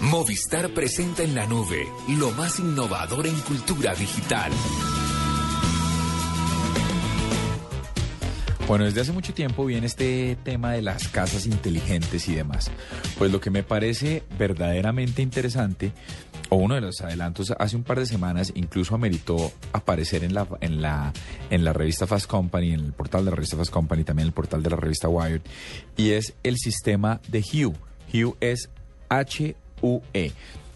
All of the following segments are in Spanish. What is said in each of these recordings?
Movistar presenta en la nube lo más innovador en cultura digital. Bueno, desde hace mucho tiempo viene este tema de las casas inteligentes y demás. Pues lo que me parece verdaderamente interesante, o uno de los adelantos hace un par de semanas, incluso ameritó aparecer en la, en la, en la revista Fast Company, en el portal de la revista Fast Company, también en el portal de la revista Wired, y es el sistema de Hue. Hue es H-U-E.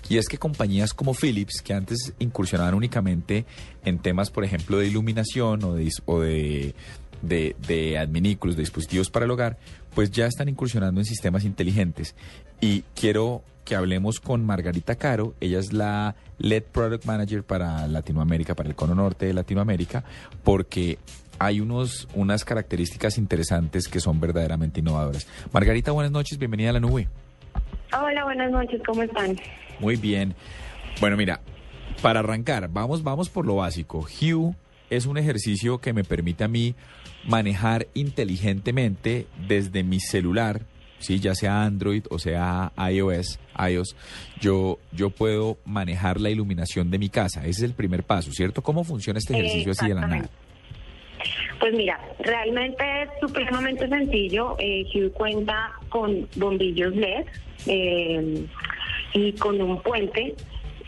Y es que compañías como Philips, que antes incursionaban únicamente en temas, por ejemplo, de iluminación o de, o de de, de adminículos, de dispositivos para el hogar, pues ya están incursionando en sistemas inteligentes. Y quiero que hablemos con Margarita Caro, ella es la LED Product Manager para Latinoamérica, para el cono norte de Latinoamérica, porque hay unos, unas características interesantes que son verdaderamente innovadoras. Margarita, buenas noches, bienvenida a la nube. Hola, buenas noches, ¿cómo están? Muy bien. Bueno, mira, para arrancar, vamos, vamos por lo básico. Hue es un ejercicio que me permite a mí manejar inteligentemente desde mi celular, ¿sí? ya sea Android o sea iOS, iOS, yo, yo puedo manejar la iluminación de mi casa. Ese es el primer paso, ¿cierto? ¿Cómo funciona este ejercicio así de la nada? Pues mira, realmente es supremamente sencillo. Eh, cuenta con bombillos LED eh, y con un puente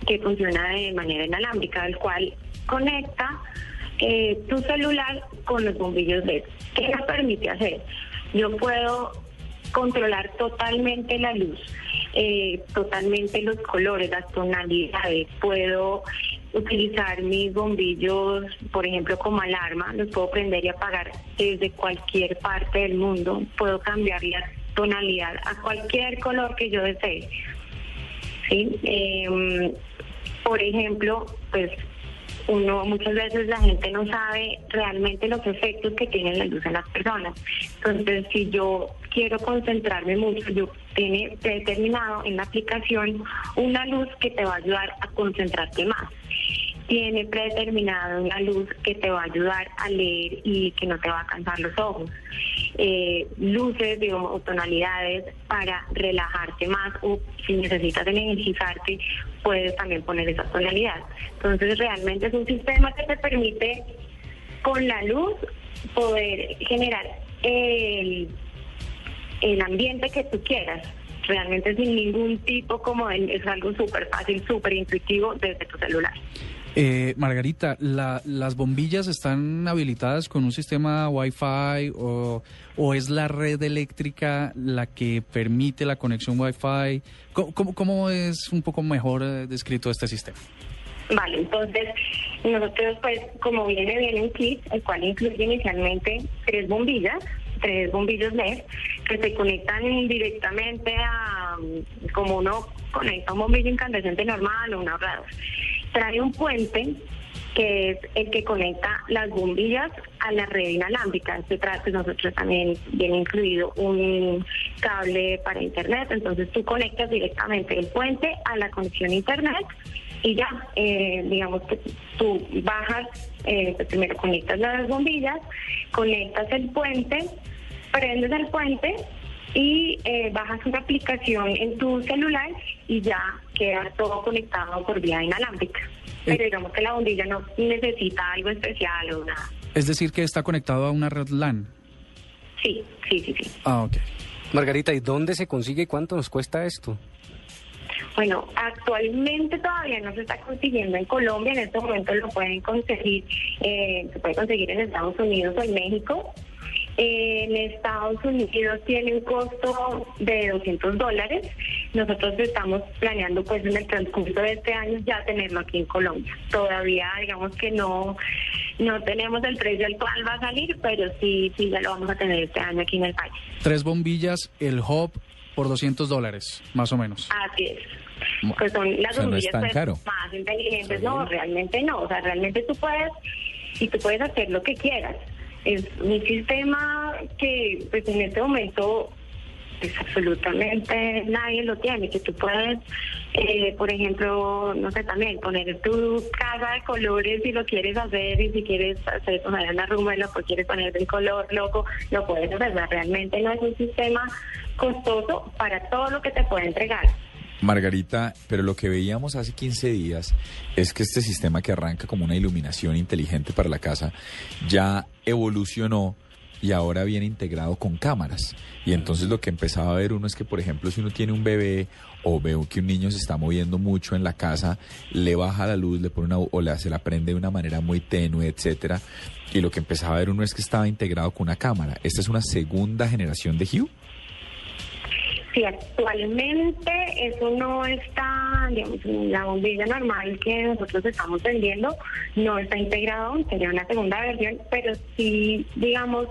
que funciona de manera inalámbrica, el cual conecta eh, tu celular con los bombillos LED. ¿Qué me permite hacer? Yo puedo controlar totalmente la luz, eh, totalmente los colores, las tonalidades. Puedo utilizar mis bombillos, por ejemplo, como alarma, los puedo prender y apagar desde cualquier parte del mundo. Puedo cambiar la tonalidad a cualquier color que yo desee. ¿Sí? Em, por ejemplo, pues uno muchas veces la gente no sabe realmente los efectos que tiene la luz en las personas. Entonces, si yo quiero concentrarme mucho, yo tiene determinado en la aplicación una luz que te va a ayudar a concentrarte más tiene predeterminada una luz que te va a ayudar a leer y que no te va a cansar los ojos. Eh, luces, digamos, o tonalidades para relajarte más o si necesitas energizarte, puedes también poner esa tonalidad. Entonces, realmente es un sistema que te permite con la luz poder generar el, el ambiente que tú quieras realmente sin ningún tipo como es algo súper fácil, súper intuitivo desde tu celular. Eh, Margarita, ¿las bombillas están habilitadas con un sistema Wi-Fi o, es la red eléctrica la que permite la conexión Wi-Fi? ¿Cómo, cómo, es un poco mejor eh, descrito este sistema? Vale, entonces nosotros pues como viene bien un kit, el cual incluye inicialmente tres bombillas, tres bombillos LED que se conectan directamente a como uno conecta un bombillo incandescente normal o un ahorrador trae un puente que es el que conecta las bombillas a la red inalámbrica. Se trata, nosotros también viene incluido un cable para internet, entonces tú conectas directamente el puente a la conexión internet y ya, eh, digamos que tú bajas, eh, pues primero conectas las bombillas, conectas el puente, prendes el puente y eh, bajas una aplicación en tu celular y ya queda todo conectado por vía inalámbrica. Pero eh. digamos que la bombilla no necesita algo especial o nada. Es decir, que está conectado a una red LAN. Sí, sí, sí, sí. Ah, ok. Margarita, ¿y dónde se consigue y cuánto nos cuesta esto? Bueno, actualmente todavía no se está consiguiendo en Colombia, en este momento lo pueden conseguir, eh, se puede conseguir en Estados Unidos o en México. En Estados Unidos tiene un costo de 200 dólares. Nosotros estamos planeando pues en el transcurso de este año ya tenerlo aquí en Colombia. Todavía digamos que no no tenemos el precio al cual va a salir, pero sí sí ya lo vamos a tener este año aquí en el país. Tres bombillas, el hub por 200 dólares, más o menos. Así es. Pues son las O sea, bombillas pues, más inteligentes. No, realmente no. O sea, realmente tú puedes, y tú puedes hacer lo que quieras. Es un sistema que, pues en este momento, pues absolutamente nadie lo tiene. Que tú puedes, eh, por ejemplo, no sé, también poner tu casa de colores si lo quieres hacer y si quieres hacer poner una y lo quieres poner del color loco, lo puedes hacer. Realmente no es un sistema costoso para todo lo que te puede entregar. Margarita, pero lo que veíamos hace 15 días es que este sistema que arranca como una iluminación inteligente para la casa ya evolucionó y ahora viene integrado con cámaras. Y entonces lo que empezaba a ver uno es que, por ejemplo, si uno tiene un bebé o ve que un niño se está moviendo mucho en la casa, le baja la luz, le pone una o la, se la prende de una manera muy tenue, etcétera. Y lo que empezaba a ver uno es que estaba integrado con una cámara. Esta es una segunda generación de Hue. Sí, actualmente eso no está, digamos, la bombilla normal que nosotros estamos vendiendo no está integrado, sería una segunda versión, pero sí, digamos,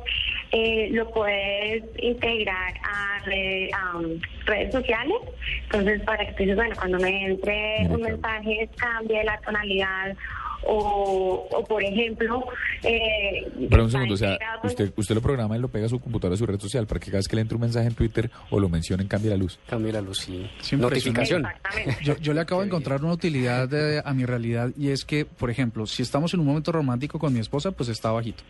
eh, lo puedes integrar a, red- a, um, redes sociales. Entonces, para que bueno, cuando me entre un mensaje, cambie la tonalidad. O, o por ejemplo, eh, Pero un segundo, o sea, usted, usted lo programa y lo pega a su computadora, a su red social, para que cada vez que le entre un mensaje en Twitter o lo mencionen, cambie la luz. Cambia la luz, sí. Sí, Notificación. Exactamente. Yo, yo le acabo de encontrar una utilidad de- a mi realidad y es que, por ejemplo, si estamos en un momento romántico con mi esposa, pues está bajito.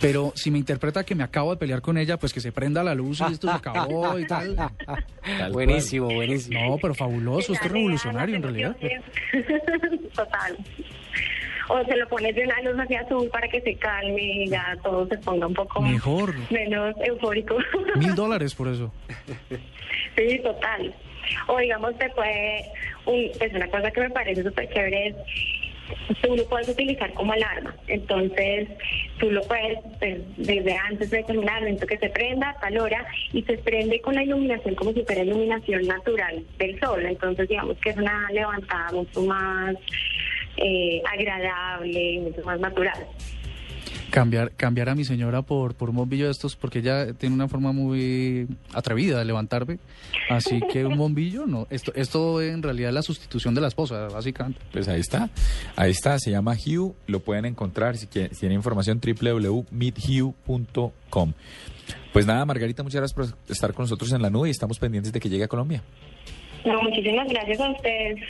Pero si me interpreta que me acabo de pelear con ella, pues que se prenda la luz y esto se acabó y tal. Tal buenísimo, buenísimo. No, pero fabuloso, esto es revolucionario en realidad. Total. O se lo pones de una luz hacia azul para que se calme y ya todo se ponga un poco Mejor. menos eufórico. Mil dólares por eso. sí, total. O digamos, te puede, un, pues una cosa que me parece súper chévere es, tú lo puedes utilizar como alarma. Entonces, tú lo puedes, pues, desde antes de terminar, dentro que se prenda, a tal hora, y se prende con la iluminación como si fuera iluminación natural del sol. Entonces, digamos que es una levantada mucho más eh, agradable y mucho más natural. Cambiar, cambiar a mi señora por, por un bombillo de estos porque ella tiene una forma muy atrevida de levantarme. Así que un bombillo, no. Esto, esto en realidad es la sustitución de la esposa, básicamente. Pues ahí está, ahí está, se llama Hue, lo pueden encontrar si, quieren, si tienen información www.meethue.com. Pues nada, Margarita, muchas gracias por estar con nosotros en la nube y estamos pendientes de que llegue a Colombia. No, muchísimas gracias a ustedes.